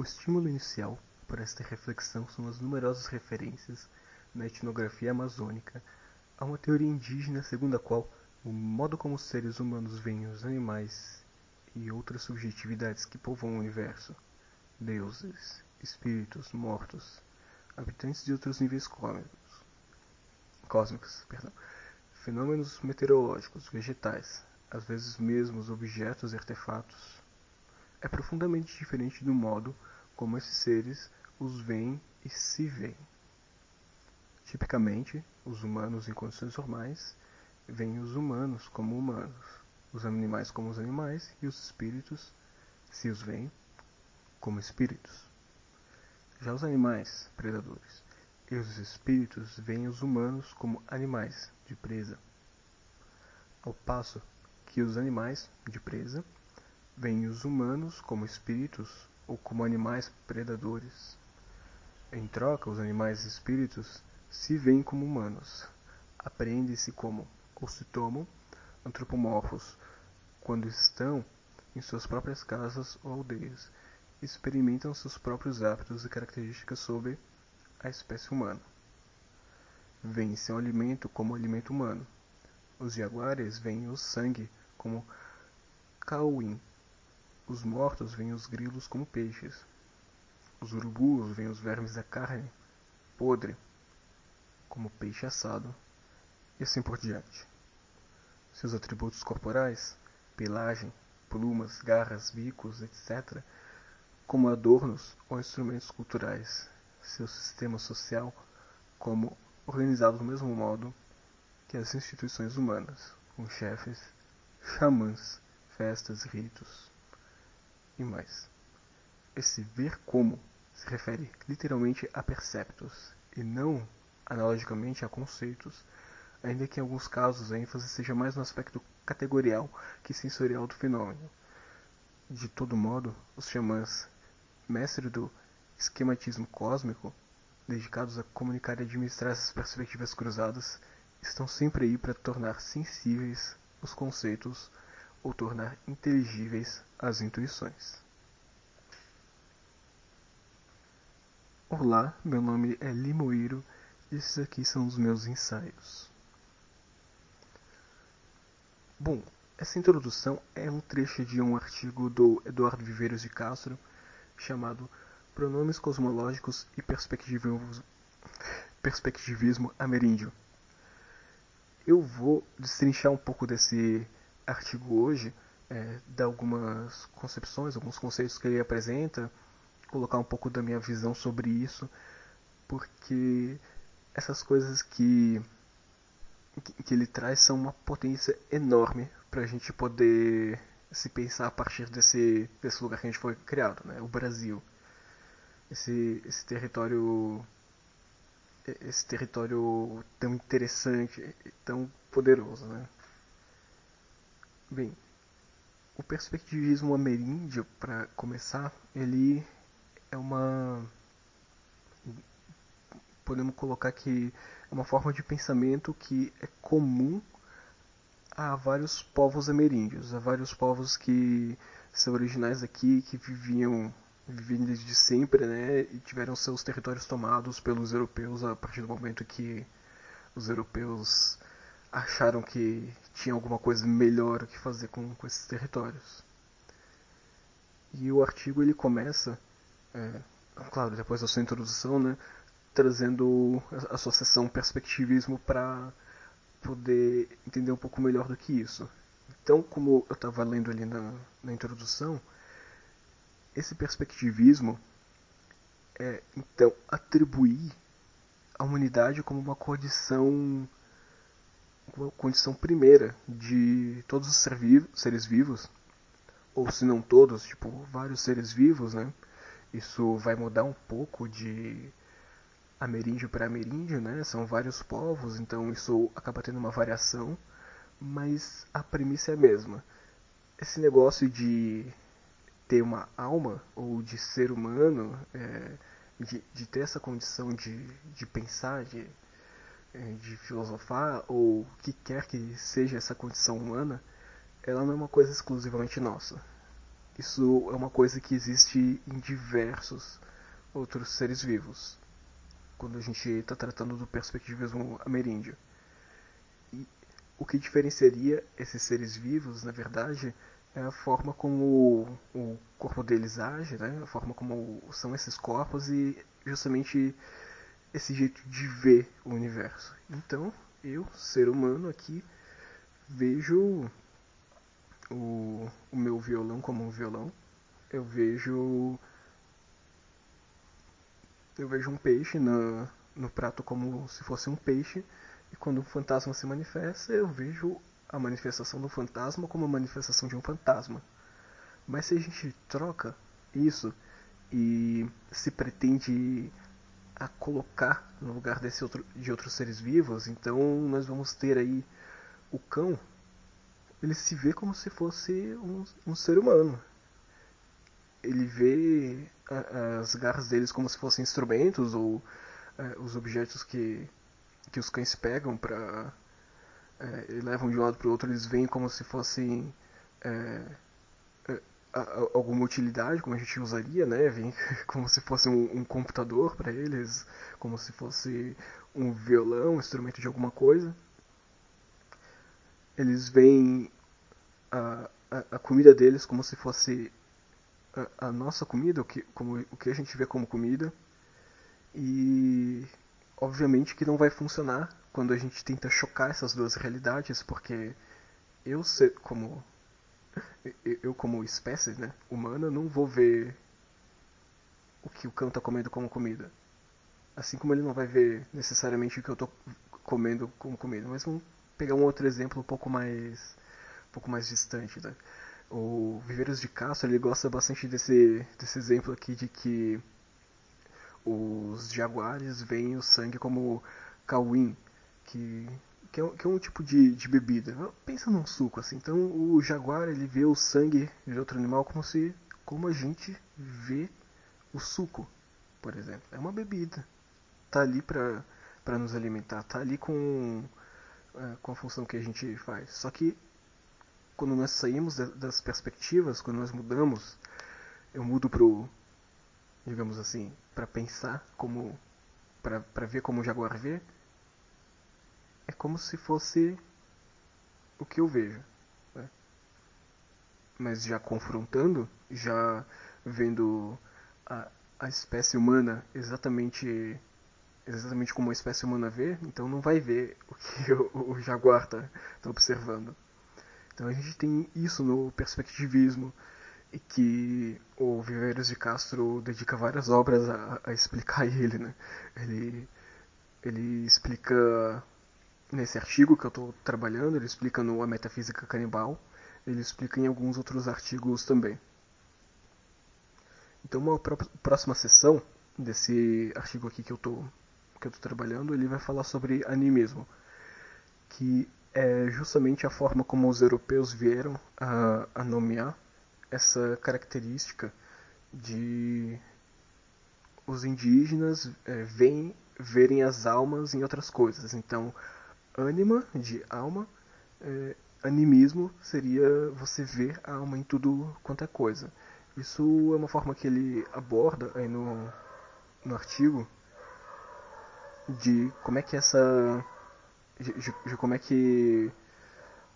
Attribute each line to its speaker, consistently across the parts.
Speaker 1: O estímulo inicial para esta reflexão são as numerosas referências na etnografia amazônica a uma teoria indígena segundo a qual o modo como os seres humanos veem os animais e outras subjetividades que povoam o universo, deuses, espíritos, mortos, habitantes de outros níveis cósmicos, cósmicos perdão, fenômenos meteorológicos, vegetais, às vezes mesmo os objetos e artefatos, é profundamente diferente do modo como esses seres os veem e se veem. Tipicamente, os humanos em condições normais veem os humanos como humanos, os animais como os animais e os espíritos, se os veem, como espíritos. Já os animais predadores e os espíritos veem os humanos como animais de presa, ao passo que os animais de presa veem os humanos como espíritos ou como animais predadores. Em troca, os animais espíritos se veem como humanos, apreendem-se como, ou se tomam, antropomorfos, quando estão em suas próprias casas ou aldeias, experimentam seus próprios hábitos e características sobre a espécie humana. Veem seu alimento como alimento humano. Os jaguares veem o sangue como cauim. Os mortos veem os grilos como peixes. Os urubus veem os vermes da carne podre como peixe assado e assim por diante. Seus atributos corporais, pelagem, plumas, garras, bicos, etc., como adornos ou instrumentos culturais, seu sistema social como organizado do mesmo modo que as instituições humanas, com chefes, xamãs, festas, ritos e mais. Esse ver como se refere literalmente a perceptos e não analogicamente a conceitos, ainda que em alguns casos a ênfase seja mais no aspecto categorial que sensorial do fenômeno. De todo modo, os xamãs, mestres do esquematismo cósmico, dedicados a comunicar e administrar essas perspectivas cruzadas, estão sempre aí para tornar sensíveis os conceitos ou tornar inteligíveis as intuições. Olá, meu nome é Limoeiro e esses aqui são os meus ensaios. Bom, essa introdução é um trecho de um artigo do Eduardo Viveiros de Castro chamado Pronomes Cosmológicos e Perspectivismo, Ameríndio. Eu vou destrinchar um pouco desse artigo hoje, é, dar algumas concepções, alguns conceitos que ele apresenta colocar um pouco da minha visão sobre isso, porque essas coisas que, que ele traz são uma potência enorme para a gente poder se pensar a partir desse, desse lugar que a gente foi criado, né? o Brasil. Esse, esse território esse território tão interessante e tão poderoso, né? Bem, o perspectivismo ameríndio, para começar, ele é uma podemos colocar que é uma forma de pensamento que é comum a vários povos ameríndios, a vários povos que são originais aqui, que viviam viviam desde sempre, né, e tiveram seus territórios tomados pelos europeus a partir do momento que os europeus acharam que tinha alguma coisa melhor que fazer com, com esses territórios. E o artigo ele começa é, claro, depois da sua introdução, né, trazendo a sua sessão perspectivismo para poder entender um pouco melhor do que isso. Então, como eu estava lendo ali na, na introdução, esse perspectivismo é então atribuir a humanidade como uma condição uma condição primeira de todos os seres vivos, ou se não todos, tipo vários seres vivos, né? Isso vai mudar um pouco de ameríndio para ameríndio, né? São vários povos, então isso acaba tendo uma variação, mas a premissa é a mesma. Esse negócio de ter uma alma ou de ser humano, é, de, de, ter essa condição de, de pensar, de, de filosofar, ou o que quer que seja essa condição humana, ela não é uma coisa exclusivamente nossa. Isso é uma coisa que existe em diversos outros seres vivos, quando a gente está tratando do perspectivismo ameríndio. E o que diferenciaria esses seres vivos, na verdade, é a forma como o corpo deles age, né? a forma como são esses corpos e justamente esse jeito de ver o universo. Então, eu, ser humano aqui, vejo o, o meu violão como um violão. Eu vejo eu vejo um peixe na, no prato como se fosse um peixe. E quando o fantasma se manifesta, eu vejo a manifestação do fantasma como a manifestação de um fantasma. Mas se a gente troca isso e se pretende a colocar no lugar desse outro, de outros seres vivos, então nós vamos ter aí o cão ele se vê como se fosse um, um ser humano. Ele vê a, as garras deles como se fossem instrumentos ou é, os objetos que, que os cães pegam para é, levam de um lado para o outro, eles veem como se fossem é, alguma utilidade, como a gente usaria, né? Como se fosse um, um computador para eles, como se fosse um violão, um instrumento de alguma coisa eles veem a, a, a comida deles como se fosse a, a, nossa comida, o que, como, o que a gente vê como comida. E obviamente que não vai funcionar quando a gente tenta chocar essas duas realidades, porque eu como eu como espécie né, humana não vou ver o que o cão está comendo como comida. Assim como ele não vai ver necessariamente o que eu estou comendo como comida. Mas vamos pegar um outro exemplo um pouco mais um pouco mais distante, né? O Viveiros de Castro ele gosta bastante desse, desse exemplo aqui de que os jaguares veem o sangue como cauim, que, que, é, que é um tipo de, de bebida. Pensa num suco assim. Então o jaguar ele vê o sangue de outro animal como se como a gente vê o suco, por exemplo. É uma bebida. Tá ali para para nos alimentar, tá ali com é, com a função que a gente faz. Só que quando nós saímos das perspectivas, quando nós mudamos, eu mudo pro, digamos assim, para pensar como, para ver como o Jaguar vê, é como se fosse o que eu vejo. Né? Mas já confrontando, já vendo a, a espécie humana exatamente exatamente como a espécie humana vê, então não vai ver o que o, o jaguar está tá observando. Então a gente tem isso no perspectivismo, e que o Viveiros de Castro dedica várias obras a, a explicar ele. Né? Ele, ele explica nesse artigo que eu estou trabalhando, ele explica no A Metafísica Canibal, ele explica em alguns outros artigos também. Então, uma próxima sessão desse artigo aqui que eu estou que eu estou trabalhando, ele vai falar sobre animismo, que é justamente a forma como os europeus vieram a, a nomear essa característica de os indígenas é, verem as almas em outras coisas. Então, ânima, de alma, é, animismo seria você ver a alma em tudo quanto é coisa. Isso é uma forma que ele aborda aí no, no artigo de como é que essa de, de, como é que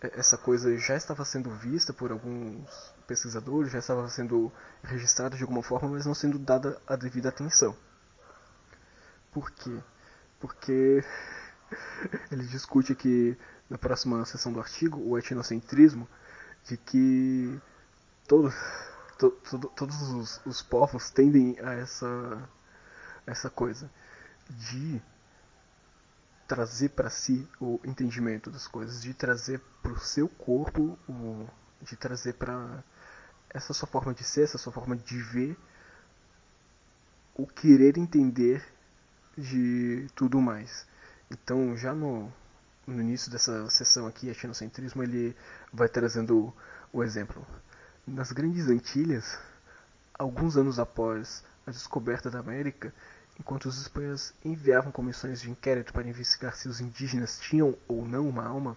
Speaker 1: essa coisa já estava sendo vista por alguns pesquisadores, já estava sendo registrada de alguma forma, mas não sendo dada a devida atenção. Por quê? Porque ele discute aqui na próxima sessão do artigo o etnocentrismo de que todo, to, to, todos os, os povos tendem a essa, essa coisa de trazer para si o entendimento das coisas, de trazer para o seu corpo, o, de trazer para essa sua forma de ser, essa sua forma de ver, o querer entender de tudo mais. Então, já no, no início dessa sessão aqui, etnocentrismo, ele vai trazendo o exemplo. Nas Grandes Antilhas, alguns anos após a descoberta da América, enquanto os espanhóis enviavam comissões de inquérito para investigar se os indígenas tinham ou não uma alma,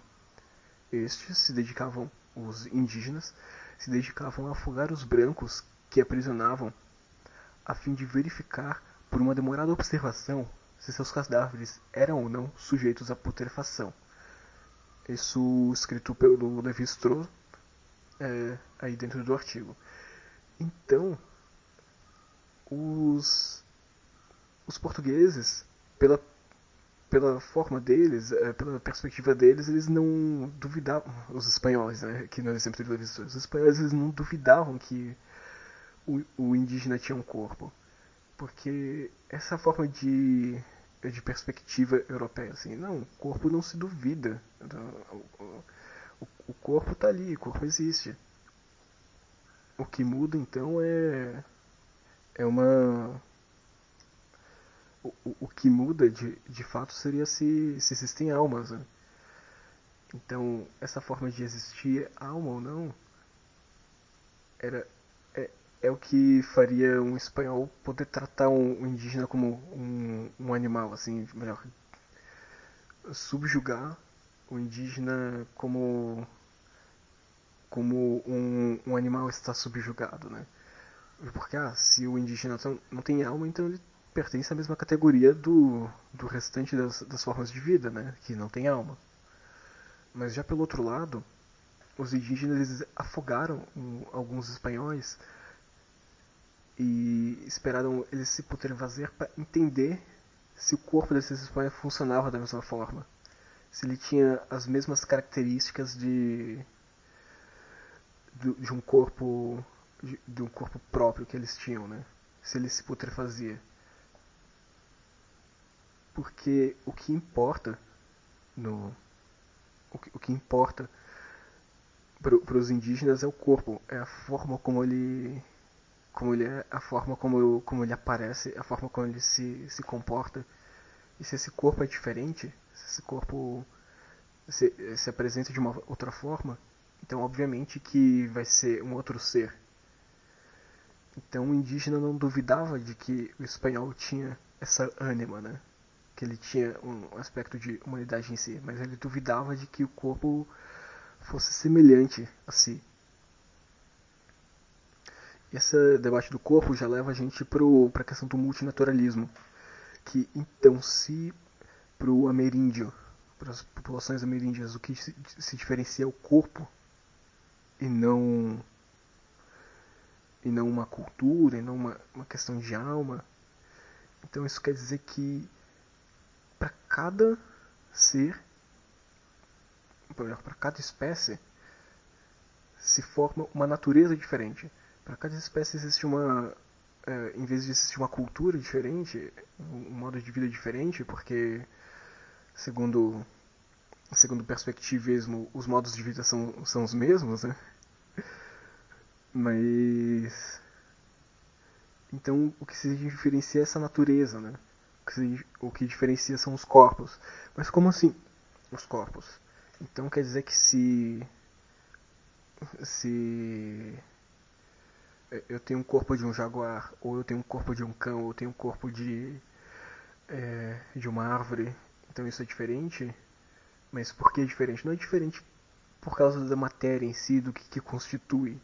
Speaker 1: estes se dedicavam, os indígenas, se dedicavam a afogar os brancos que aprisionavam, a fim de verificar, por uma demorada observação, se seus cadáveres eram ou não sujeitos à putrefação. Isso escrito pelo Levi Strauss é, aí dentro do artigo. Então, os, os portugueses, pela, pela forma deles, é, pela perspectiva deles, eles não duvidavam, os espanhóis, né, que no exemplo do Levi Strauss, os espanhóis eles não duvidavam que o, o indígena tinha um corpo. Porque essa forma de de perspectiva europeia, assim, não, o corpo não se duvida, o, o corpo está ali, o corpo existe. O que muda então é é uma o, o que muda de, de fato seria se, se existem almas. Né? Então, essa forma de existir alma ou não era é o que faria um espanhol poder tratar um, um indígena como um, um, animal, assim, melhor, subjugar o indígena como como um, um animal está subjugado, né? Porque ah, se o indígena não tem alma, então ele pertence à mesma categoria do, do restante das, das formas de vida, né? Que não tem alma. Mas já pelo outro lado, os indígenas afogaram alguns espanhóis e esperaram eles se poderem fazer para entender se o corpo desses espanhóis funcionava da mesma forma. Se ele tinha as mesmas características de, de, de um corpo de, de, um corpo próprio que eles tinham, né? Se ele se putrefazia. Porque o que importa no o o que importa para os indígenas é o corpo, é a forma como ele como ele é, a forma como, como ele aparece, a forma como ele se, se comporta. E se esse corpo é diferente, se esse corpo se, se apresenta de uma outra forma, então obviamente que vai ser um outro ser. Então o indígena não duvidava de que o espanhol tinha essa ânima, né? Que ele tinha um aspecto de humanidade em si, mas ele duvidava de que o corpo fosse semelhante a si. Esse debate do corpo já leva a gente para a questão do multinaturalismo. Que então, se para o ameríndio, para as populações ameríndias, o que se, se diferencia é o corpo e não e não uma cultura, e não uma, uma questão de alma. Então isso quer dizer que para cada ser, para cada espécie, se forma uma natureza diferente. Para cada espécie existe uma. É, em vez de existir uma cultura diferente, um modo de vida diferente, porque, segundo, segundo o perspectivismo, os modos de vida são, são os mesmos, né? Mas. Então, o que se diferencia é essa natureza, né? O que, se, o que diferencia são os corpos. Mas como assim, os corpos? Então quer dizer que se. Se eu tenho um corpo de um jaguar, ou eu tenho um corpo de um cão, ou eu tenho um corpo de, é, de uma árvore, então isso é diferente. Mas por que é diferente? Não é diferente por causa da matéria em si, do que, que constitui.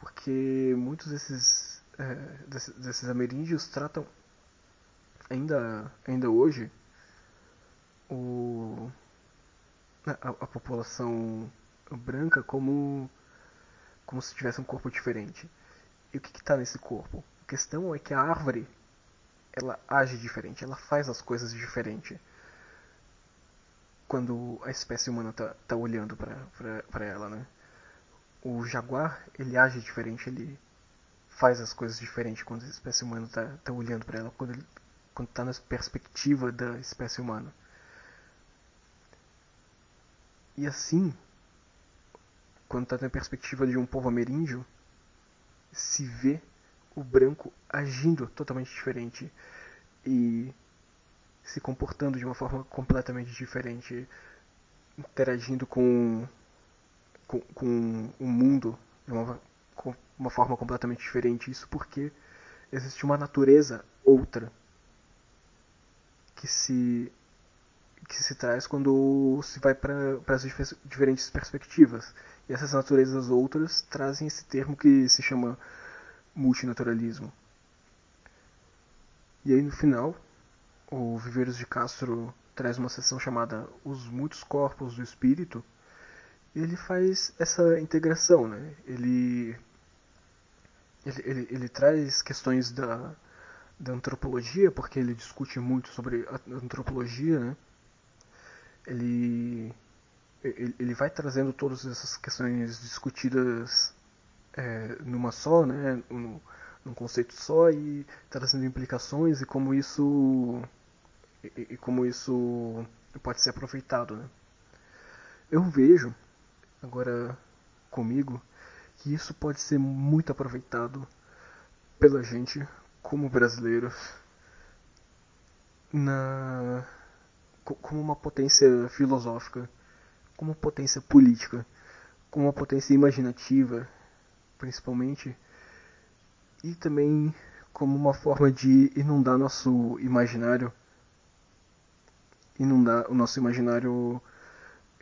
Speaker 1: Porque muitos desses, é, desses, desses ameríndios tratam, ainda, ainda hoje, o, a, a população branca como como se tivesse um corpo diferente. E o que está nesse corpo? A questão é que a árvore ela age diferente, ela faz as coisas diferente quando a espécie humana está tá olhando para ela, né? O jaguar ele age diferente, ele faz as coisas diferente quando a espécie humana está tá olhando para ela, quando ele quando está na perspectiva da espécie humana. E assim, quando está na perspectiva de um povo ameríndio, se vê o branco agindo totalmente diferente e se comportando de uma forma completamente diferente, interagindo com, com, com o mundo de uma, uma forma completamente diferente. Isso porque existe uma natureza outra que se que se traz quando se vai para as diferentes perspectivas. E essas naturezas outras trazem esse termo que se chama multinaturalismo. E aí no final, o Viveiros de Castro traz uma sessão chamada Os Muitos Corpos do Espírito. Ele faz essa integração, né? Ele, ele, ele, ele traz questões da, da antropologia, porque ele discute muito sobre a antropologia, né? Ele, ele vai trazendo todas essas questões discutidas é, numa só, né? Num, num conceito só e trazendo implicações e como isso e, e como isso pode ser aproveitado, né? Eu vejo agora comigo que isso pode ser muito aproveitado pela gente como brasileiros na como uma potência filosófica, como potência política, como uma potência imaginativa, principalmente, e também como uma forma de inundar nosso imaginário, inundar o nosso imaginário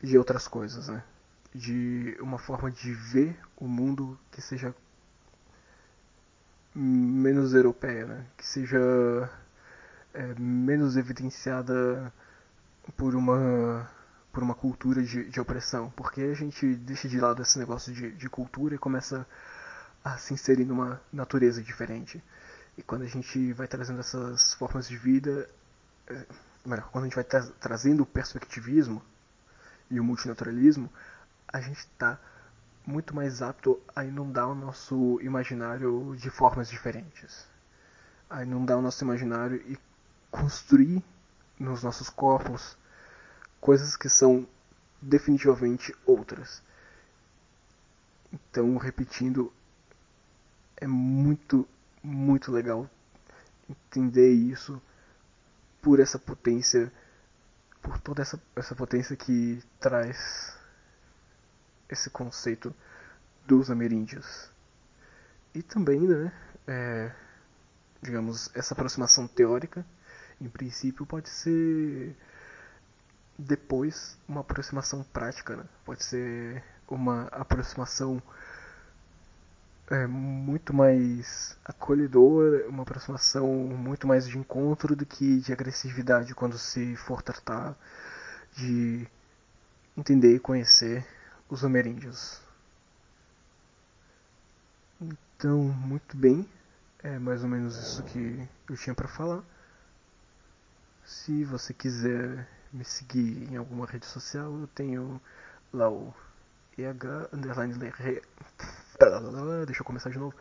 Speaker 1: de outras coisas, né? De uma forma de ver o mundo que seja menos europeia, né? que seja é, menos evidenciada por uma por uma cultura de, de, opressão, porque a gente deixa de lado esse negócio de, de cultura e começa a se inserir numa natureza diferente. E quando a gente vai trazendo essas formas de vida, é, quando a gente vai tra trazendo o perspectivismo e o multinaturalismo, a gente está muito mais apto a inundar o nosso imaginário de formas diferentes. A inundar o nosso imaginário e construir nos nossos corpos coisas que são definitivamente outras. Então, repetindo, é muito, muito legal entender isso por essa potência, por toda essa, essa potência que traz esse conceito dos ameríndios. E também, né, é, digamos, essa aproximação teórica, em princípio, pode ser depois uma aproximação prática, né? pode ser uma aproximação é, muito mais acolhedora, uma aproximação muito mais de encontro do que de agressividade quando se for tratar de entender e conhecer os ameríndios. Então, muito bem, é mais ou menos isso que eu tinha para falar. Se você quiser me seguir em alguma rede social, eu tenho lá o EH underline deixa eu começar de novo.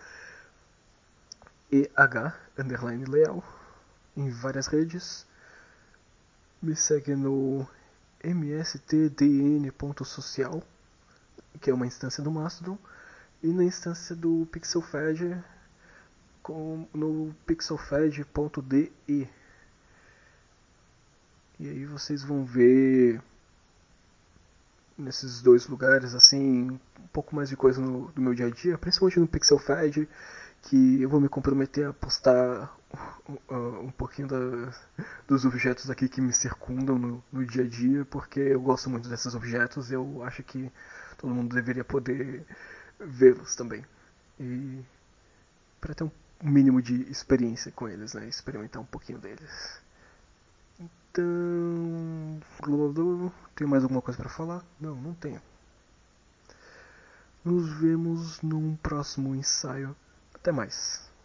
Speaker 1: EH underline leal em várias redes. Me segue no mstdn.social que é uma instância do Mastodon, e na instância do PixelFed com, no pixelfed.de. E aí vocês vão ver nesses dois lugares assim um pouco mais de coisa no, do meu dia a dia, principalmente no PixelFed, que eu vou me comprometer a postar uh, um pouquinho da, dos objetos aqui que me circundam no, no dia a dia, porque eu gosto muito desses objetos, eu acho que todo mundo deveria poder vê-los também. E para ter um mínimo de experiência com eles, né? Experimentar um pouquinho deles. Então, tem mais alguma coisa para falar? Não, não tenho. Nos vemos num próximo ensaio. Até mais.